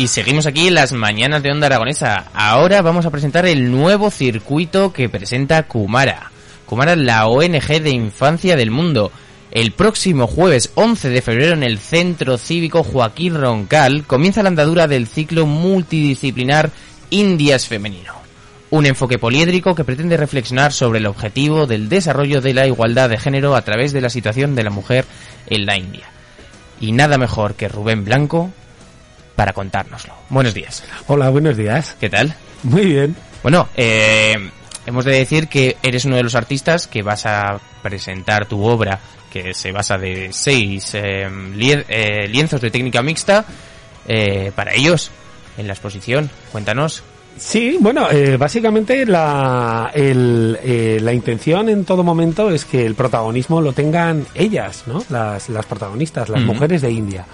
Y seguimos aquí en las mañanas de Onda Aragonesa. Ahora vamos a presentar el nuevo circuito que presenta Kumara. Kumara es la ONG de infancia del mundo. El próximo jueves 11 de febrero en el Centro Cívico Joaquín Roncal comienza la andadura del ciclo multidisciplinar Indias Femenino. Un enfoque poliédrico que pretende reflexionar sobre el objetivo del desarrollo de la igualdad de género a través de la situación de la mujer en la India. Y nada mejor que Rubén Blanco para contárnoslo. Buenos días. Hola, buenos días. ¿Qué tal? Muy bien. Bueno, eh, hemos de decir que eres uno de los artistas que vas a presentar tu obra, que se basa de seis eh, eh, lienzos de técnica mixta, eh, para ellos en la exposición. Cuéntanos. Sí, bueno, eh, básicamente la, el, eh, la intención en todo momento es que el protagonismo lo tengan ellas, ¿no? Las, las protagonistas, las mujeres de India.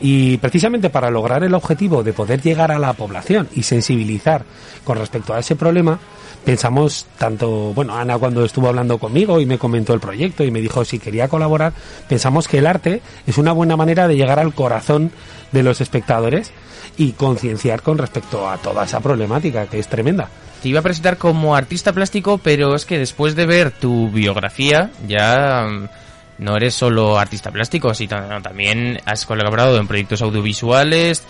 Y precisamente para lograr el objetivo de poder llegar a la población y sensibilizar con respecto a ese problema, pensamos tanto, bueno, Ana cuando estuvo hablando conmigo y me comentó el proyecto y me dijo si quería colaborar, pensamos que el arte es una buena manera de llegar al corazón de los espectadores y concienciar con respecto a toda esa problemática que es tremenda. Te iba a presentar como artista plástico, pero es que después de ver tu biografía, ya mm, no eres solo artista plástico, sino también has colaborado en proyectos audiovisuales,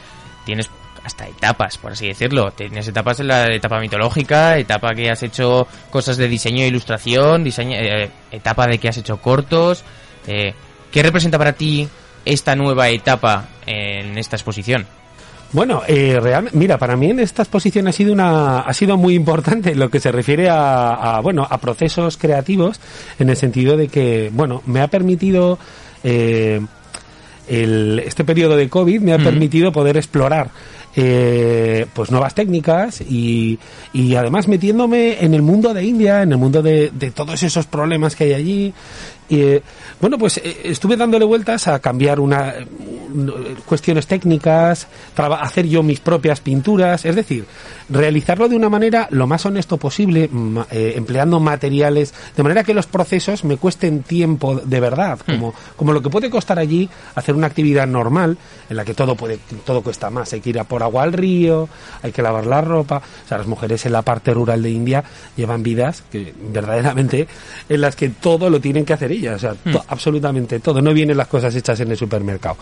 tienes hasta etapas, por así decirlo. Tienes etapas en la etapa mitológica, etapa que has hecho cosas de diseño e ilustración, diseño, eh, etapa de que has hecho cortos. Eh, ¿Qué representa para ti esta nueva etapa en esta exposición? Bueno, eh, realmente, mira, para mí en esta exposición ha sido una, ha sido muy importante en lo que se refiere a, a, bueno, a procesos creativos, en el sentido de que, bueno, me ha permitido, eh, el, este periodo de COVID me ha permitido poder explorar eh, pues nuevas técnicas y, y además metiéndome en el mundo de India, en el mundo de, de todos esos problemas que hay allí. Y, eh, bueno, pues eh, estuve dándole vueltas a cambiar una, un- cuestiones técnicas, hacer yo mis propias pinturas, es decir, realizarlo de una manera lo más honesto posible, ma- eh, empleando materiales, de manera que los procesos me cuesten tiempo de verdad, como, como lo que puede costar allí hacer una actividad normal, en la que todo puede, todo cuesta más, hay que ir a por agua al río, hay que lavar la ropa, o sea, las mujeres en la parte rural de India llevan vidas que verdaderamente en las que todo lo tienen que hacer ellas, o sea, to- absolutamente todo, no vienen las cosas hechas en el supermercado.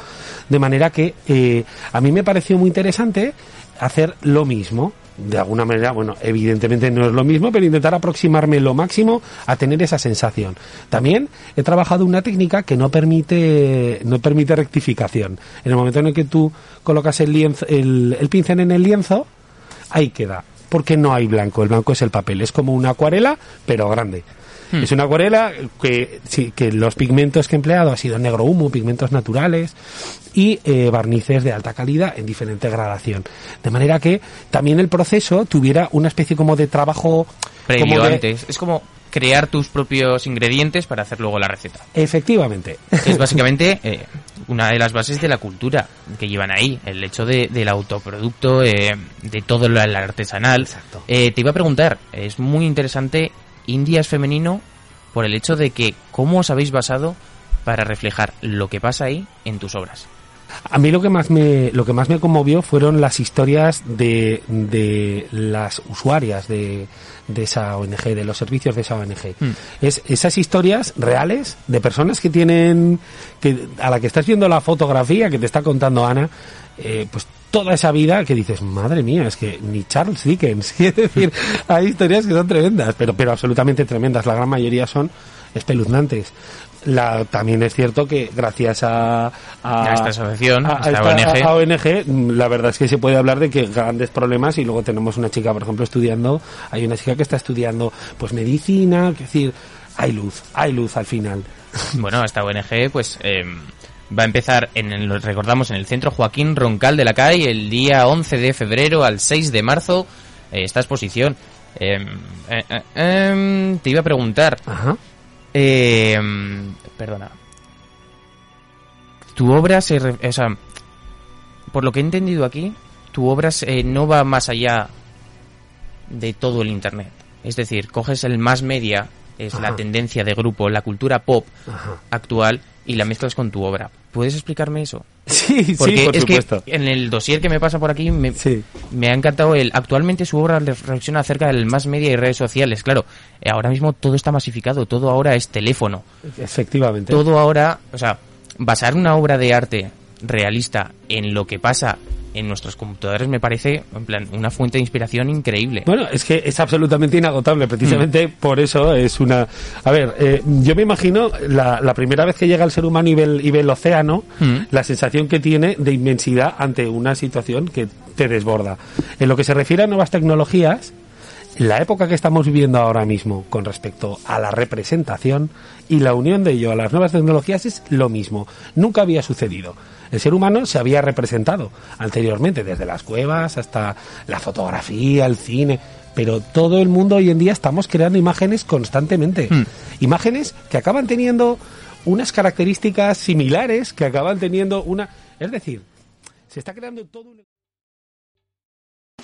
De manera que eh, a mí me pareció muy interesante hacer lo mismo. De alguna manera, bueno, evidentemente no es lo mismo, pero intentar aproximarme lo máximo a tener esa sensación. También he trabajado una técnica que no permite, no permite rectificación. En el momento en el que tú colocas el lienzo, el, el pincel en el lienzo, ahí queda. Porque no hay blanco, el blanco es el papel, es como una acuarela, pero grande. Es una acuarela que, sí, que los pigmentos que he empleado ha sido negro humo, pigmentos naturales y eh, barnices de alta calidad en diferente gradación. De manera que también el proceso tuviera una especie como de trabajo Previo como de- antes. Es como crear tus propios ingredientes para hacer luego la receta. Efectivamente. Es básicamente eh, una de las bases de la cultura que llevan ahí, el hecho de, del autoproducto, eh, de todo lo el artesanal. Exacto. Eh, te iba a preguntar, es muy interesante, India es femenino por el hecho de que cómo os habéis basado para reflejar lo que pasa ahí en tus obras. A mí lo que más me, lo que más me conmovió fueron las historias de, de las usuarias de, de esa ONG, de los servicios de esa ONG. Hmm. Es esas historias reales de personas que tienen, que, a la que estás viendo la fotografía que te está contando Ana, eh, pues toda esa vida que dices, madre mía, es que ni Charles Dickens, quiero decir, hay historias que son tremendas, pero, pero absolutamente tremendas, la gran mayoría son espeluznantes. La, también es cierto que gracias a, a, A esta asociación, a- a esta ONG. ONG, la verdad es que se puede hablar de que grandes problemas y luego tenemos una chica, por ejemplo, estudiando, hay una chica que está estudiando pues medicina, es decir, hay luz, hay luz al final. Bueno, esta ONG pues eh, va a empezar, en el, recordamos, en el Centro Joaquín Roncal de la CAI el día 11 de febrero al 6 de marzo eh, esta exposición. Eh, eh, eh, em, te iba a preguntar, Ajá. eh, perdona, tu obra se... re- o sea, por lo que he entendido aquí, tu obra se- no va más allá de todo el Internet. Es decir, coges el más media, es la tendencia de grupo, la cultura pop Ajá. actual, y la mezclas con tu obra. ¿Puedes explicarme eso? Sí, Porque sí, por es supuesto. que en el dossier que me pasa por aquí me, Sí. me ha encantado el... Actualmente su obra reflexiona acerca del más media y redes sociales. Claro, eh, ahora mismo todo está masificado, todo ahora es teléfono. Efectivamente. Todo ahora, o sea, basar una obra de arte realista en lo que pasa en nuestros computadores me parece, en plan, una fuente de inspiración increíble. Bueno, es que es absolutamente inagotable, precisamente Mm. por eso es una... A ver, eh, yo me imagino la, la primera vez que llega el ser humano y ve el, y ve el océano, Mm. la sensación que tiene de inmensidad ante una situación que te desborda. En lo que se refiere a nuevas tecnologías, la época que estamos viviendo ahora mismo con respecto a la representación y la unión de ello a las nuevas tecnologías es lo mismo. Nunca había sucedido. El ser humano se había representado anteriormente, desde las cuevas hasta la fotografía, el cine, pero todo el mundo hoy en día estamos creando imágenes constantemente. Hmm. Imágenes que acaban teniendo unas características similares, que acaban teniendo una... Es decir, se está creando todo un...